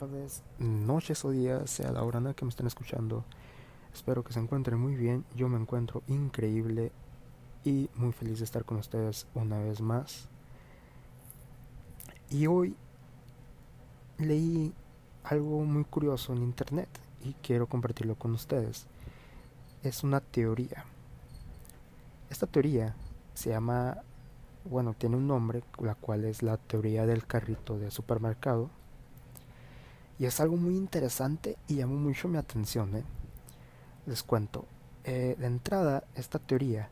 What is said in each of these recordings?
tardes, noches o días, sea la hora en la que me estén escuchando. Espero que se encuentren muy bien. Yo me encuentro increíble y muy feliz de estar con ustedes una vez más. Y hoy leí algo muy curioso en internet y quiero compartirlo con ustedes. Es una teoría. Esta teoría se llama bueno, tiene un nombre, la cual es la teoría del carrito de supermercado. Y es algo muy interesante y llamó mucho mi atención. ¿eh? Les cuento. Eh, de entrada, esta teoría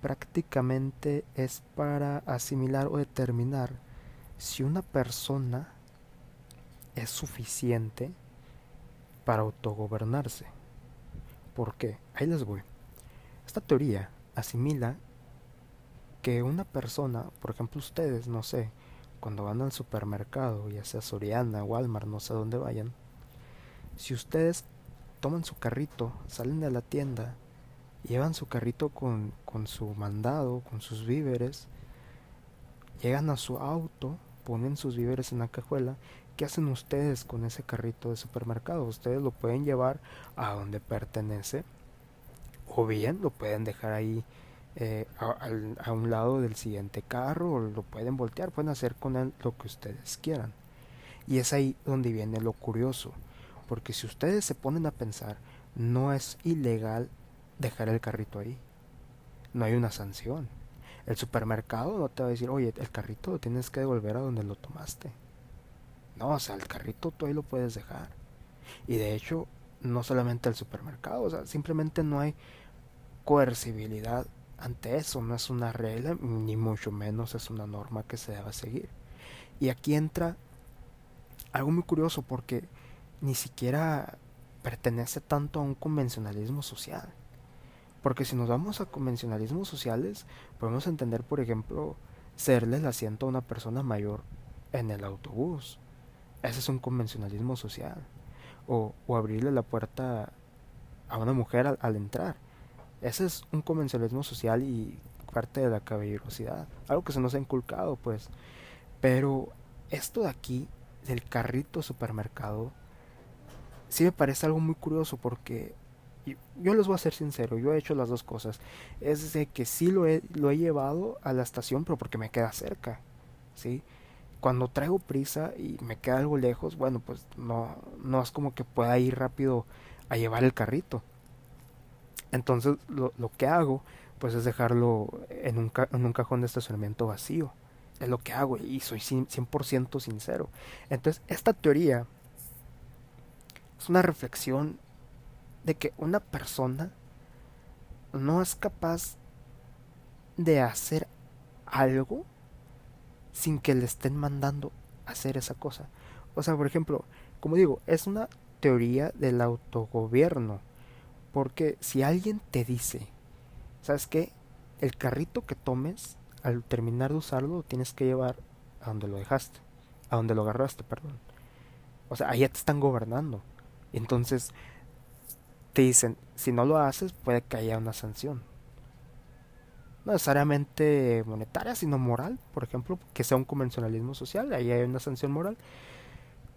prácticamente es para asimilar o determinar si una persona es suficiente para autogobernarse. ¿Por qué? Ahí les voy. Esta teoría asimila que una persona, por ejemplo ustedes, no sé, cuando van al supermercado, ya sea Soriana, Walmart, no sé dónde vayan, si ustedes toman su carrito, salen de la tienda, llevan su carrito con, con su mandado, con sus víveres, llegan a su auto, ponen sus víveres en la cajuela, ¿qué hacen ustedes con ese carrito de supermercado? Ustedes lo pueden llevar a donde pertenece o bien lo pueden dejar ahí eh, a, un lado del siguiente carro o lo pueden voltear, pueden hacer con él lo que ustedes quieran. Y es ahí donde viene lo curioso, porque si ustedes se ponen a pensar, no es ilegal dejar el carrito ahí. No hay una sanción. El supermercado no te va a decir, oye, el carrito lo tienes que devolver a donde lo tomaste. No, o sea, el carrito tú ahí lo puedes dejar. Y de hecho, no solamente el supermercado, o sea, simplemente no hay coercibilidad ante eso no es una regla, ni mucho menos es una norma que se deba seguir. Y aquí entra algo muy curioso porque ni siquiera pertenece tanto a un convencionalismo social. Porque si nos vamos a convencionalismos sociales, podemos entender, por ejemplo, serle el asiento a una persona mayor en el autobús. Ese es un convencionalismo social. O, abrirle la puerta a una mujer al entrar. Ese es un convencionalismo social y parte de la caballerosidad. Algo que se nos ha inculcado, pues. Pero esto de aquí, del carrito supermercado, sí me parece algo muy curioso porque yo les voy a ser sincero, yo he hecho las dos cosas. Es de que sí lo he, lo he llevado a la estación, pero porque me queda cerca. ¿sí? Cuando traigo prisa y me queda algo lejos, bueno, pues no, no es como que pueda ir rápido a llevar el carrito. Entonces lo, que hago pues es dejarlo en un, en un cajón de estacionamiento vacío. Es lo que hago y soy 100% sincero. Entonces esta teoría es una reflexión de que una persona no es capaz de hacer algo sin que le estén mandando hacer esa cosa. O sea, por ejemplo, como digo, es una teoría del autogobierno. Porque si alguien te dice, ¿sabes qué? El carrito que tomes, al terminar de usarlo, lo tienes que llevar a donde lo dejaste, a donde lo agarraste, perdón. O sea, allá te están gobernando. Entonces, te dicen, si no lo haces, puede que haya una sanción. No necesariamente monetaria, sino moral, por ejemplo, que sea un convencionalismo social, ahí hay una sanción moral.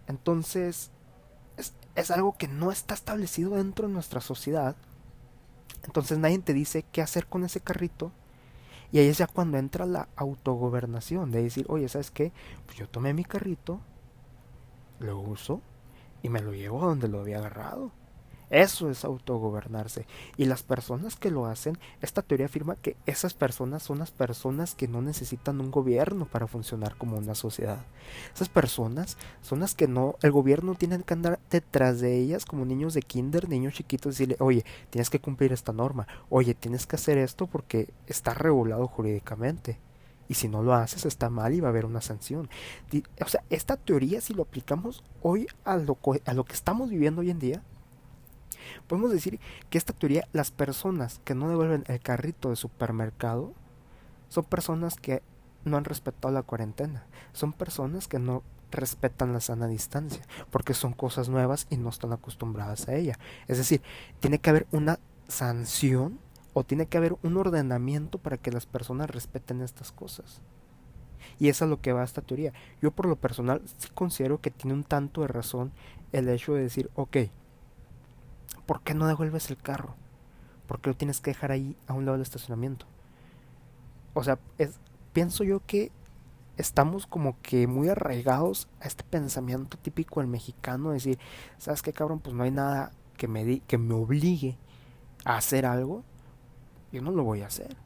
Entonces, es, algo que no está establecido dentro de nuestra sociedad. Entonces nadie te dice qué hacer con ese carrito. Y ahí es ya cuando entra la autogobernación, de decir, oye, ¿sabes qué? Pues yo tomé mi carrito, lo uso y me lo llevo a donde lo había agarrado. Eso es autogobernarse. Y las personas que lo hacen, esta teoría afirma que esas personas son las personas que no necesitan un gobierno para funcionar como una sociedad. Esas personas son las que no, el gobierno tiene que andar detrás de ellas como niños de kinder, niños chiquitos, decirle, oye, tienes que cumplir esta norma, oye, tienes que hacer esto porque está regulado jurídicamente. Y si no lo haces está mal y va a haber una sanción. O sea, esta teoría si lo aplicamos hoy a lo, a lo que estamos viviendo hoy en día, Podemos decir que esta teoría, las personas que no devuelven el carrito de supermercado, son personas que no han respetado la cuarentena, son personas que no respetan la sana distancia, porque son cosas nuevas y no están acostumbradas a ella. Es decir, tiene que haber una sanción o tiene que haber un ordenamiento para que las personas respeten estas cosas. Y es lo que va a esta teoría. Yo por lo personal sí considero que tiene un tanto de razón el hecho de decir, ok, ¿por qué no devuelves el carro? ¿Por qué lo tienes que dejar ahí a un lado del estacionamiento? O sea, es, pienso yo que estamos como que muy arraigados a este pensamiento típico del mexicano, decir, ¿sabes qué cabrón? Pues no hay nada que me, di que me obligue a hacer algo, yo no lo voy a hacer.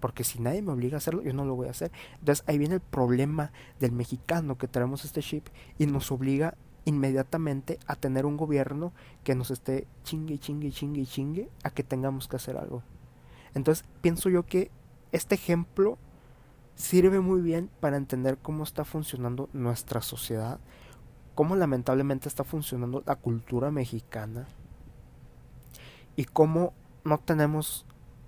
Porque si nadie me obliga a hacerlo, yo no lo voy a hacer. Entonces ahí viene el problema del mexicano que traemos este chip y nos obliga inmediatamente a tener un gobierno que nos esté chingue, chingue, chingue, chingue a que tengamos que hacer algo. Entonces pienso yo que este ejemplo sirve muy bien para entender cómo está funcionando nuestra sociedad, cómo lamentablemente está funcionando la cultura mexicana y cómo no tenemos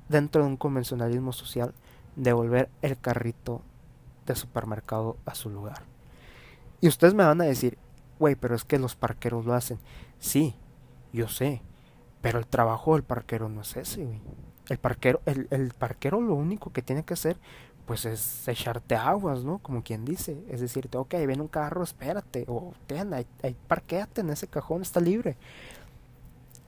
dentro de un convencionalismo social devolver el carrito de supermercado a su lugar. Y ustedes me van a decir, güey, pero es que los parqueros lo hacen. Sí, yo sé, pero el trabajo del parquero no es ese, güey. El parquero, el, el parquero lo único que tiene que hacer, pues es echarte aguas, ¿no? Como quien dice. Es decirte, ok, ven un carro, espérate. O ten, ahí, parquéate en ese cajón, está libre.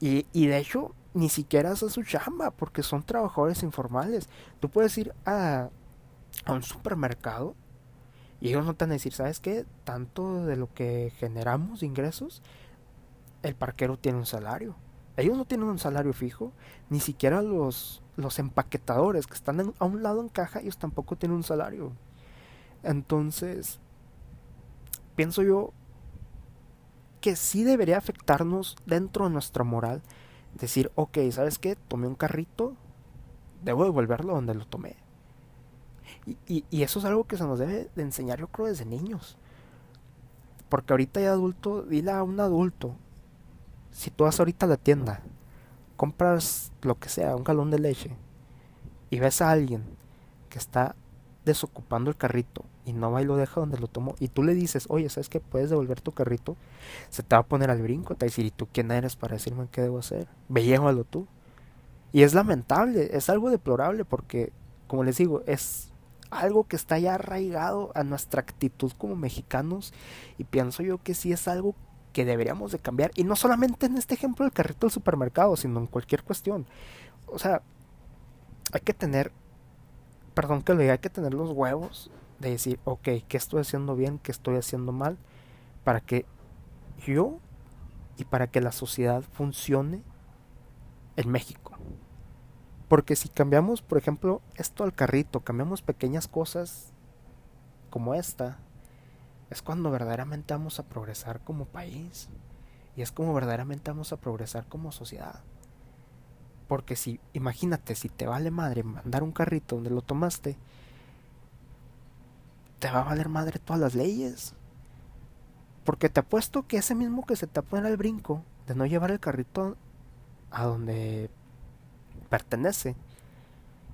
Y, y de hecho, ni siquiera hace su chamba, porque son trabajadores informales. Tú puedes ir a, a un supermercado y ellos no te van a decir, ¿sabes qué? Tanto de lo que generamos ingresos, el parquero tiene un salario. Ellos no tienen un salario fijo, ni siquiera los, los empaquetadores que están a un lado en caja, ellos tampoco tienen un salario. Entonces, pienso yo que sí debería afectarnos dentro de nuestra moral decir, ok, ¿sabes qué? Tomé un carrito, debo devolverlo donde lo tomé. Y, y, eso es algo que se nos debe de enseñar, yo creo, desde niños. Porque ahorita ya adulto, dile a un adulto, si tú vas ahorita a la tienda, compras lo que sea, un galón de leche, y ves a alguien que está desocupando el carrito y no va y lo deja donde lo tomó, y tú le dices, oye, ¿sabes que puedes devolver tu carrito? Se te va a poner al brinco, te va a decir, ¿y tú quién eres para decirme qué debo hacer? Ve, tú. Y es lamentable, es algo deplorable porque, como les digo, es algo que está ya arraigado a nuestra actitud como mexicanos y pienso yo que sí es algo que deberíamos de cambiar y no solamente en este ejemplo del carrito del supermercado, sino en cualquier cuestión. O sea, hay que tener, perdón que lo diga, hay que tener los huevos de decir, ok, ¿qué estoy haciendo bien? ¿Qué estoy haciendo mal? Para que yo y para que la sociedad funcione en México. Porque si cambiamos, por ejemplo, esto al carrito, cambiamos pequeñas cosas como esta, es cuando verdaderamente vamos a progresar como país. Y es como verdaderamente vamos a progresar como sociedad. Porque si, imagínate, si te vale madre mandar un carrito donde lo tomaste, te va a valer madre todas las leyes. Porque te apuesto que ese mismo que se te pone al brinco de no llevar el carrito a donde pertenece,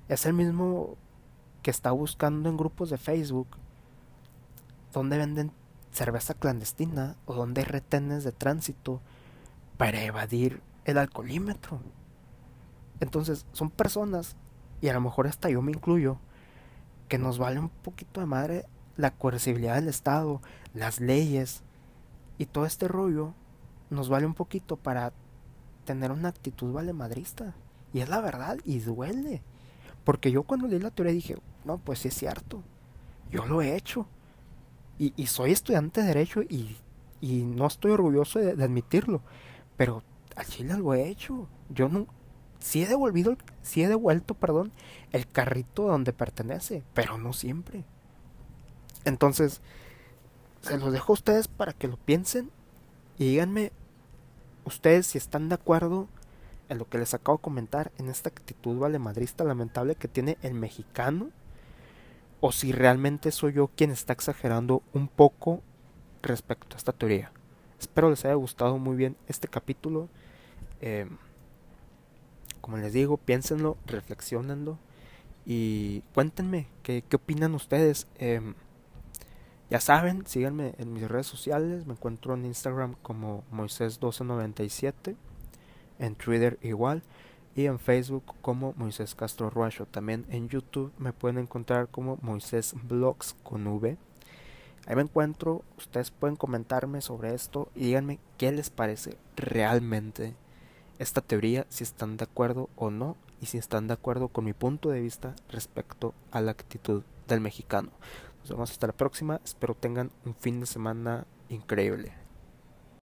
es el mismo que está buscando en grupos de Facebook donde venden cerveza clandestina o donde hay retenes de tránsito para evadir el alcoholímetro. Entonces, son personas, y a lo mejor hasta yo me incluyo, que nos vale un poquito de madre la coercibilidad del Estado, las leyes y todo este rollo, nos vale un poquito para tener una actitud vale madrista. Y es la verdad, y duele. Porque yo cuando leí la teoría dije, no, pues sí es cierto, yo lo he hecho. Y, soy estudiante de Derecho y, y no estoy orgulloso de, admitirlo. Pero al Chile lo he hecho. Yo no, sí he devolvido, sí he devuelto, perdón, el carrito donde pertenece, pero no siempre. Entonces, se los dejo a ustedes para que lo piensen y díganme ustedes si están de acuerdo en lo que les acabo de comentar, en esta actitud valemadrista lamentable que tiene el mexicano o si realmente soy yo quien está exagerando un poco respecto a esta teoría. Espero les haya gustado muy bien este capítulo. Eh, como les digo, piénsenlo, reflexionenlo y cuéntenme qué, qué opinan ustedes. Eh, ya saben, síganme en mis redes sociales. Me encuentro en Instagram como Moisés1297. En Twitter igual. y en Facebook como Moisés Castro Ruacho. También en YouTube me pueden encontrar como Moisés Blogs con V. Ahí me encuentro, ustedes pueden comentarme sobre esto y díganme qué les parece realmente esta teoría, si están de acuerdo o no, y si están de acuerdo con mi punto de vista respecto a la actitud del mexicano. Nos vemos hasta la próxima, espero tengan un fin de semana increíble.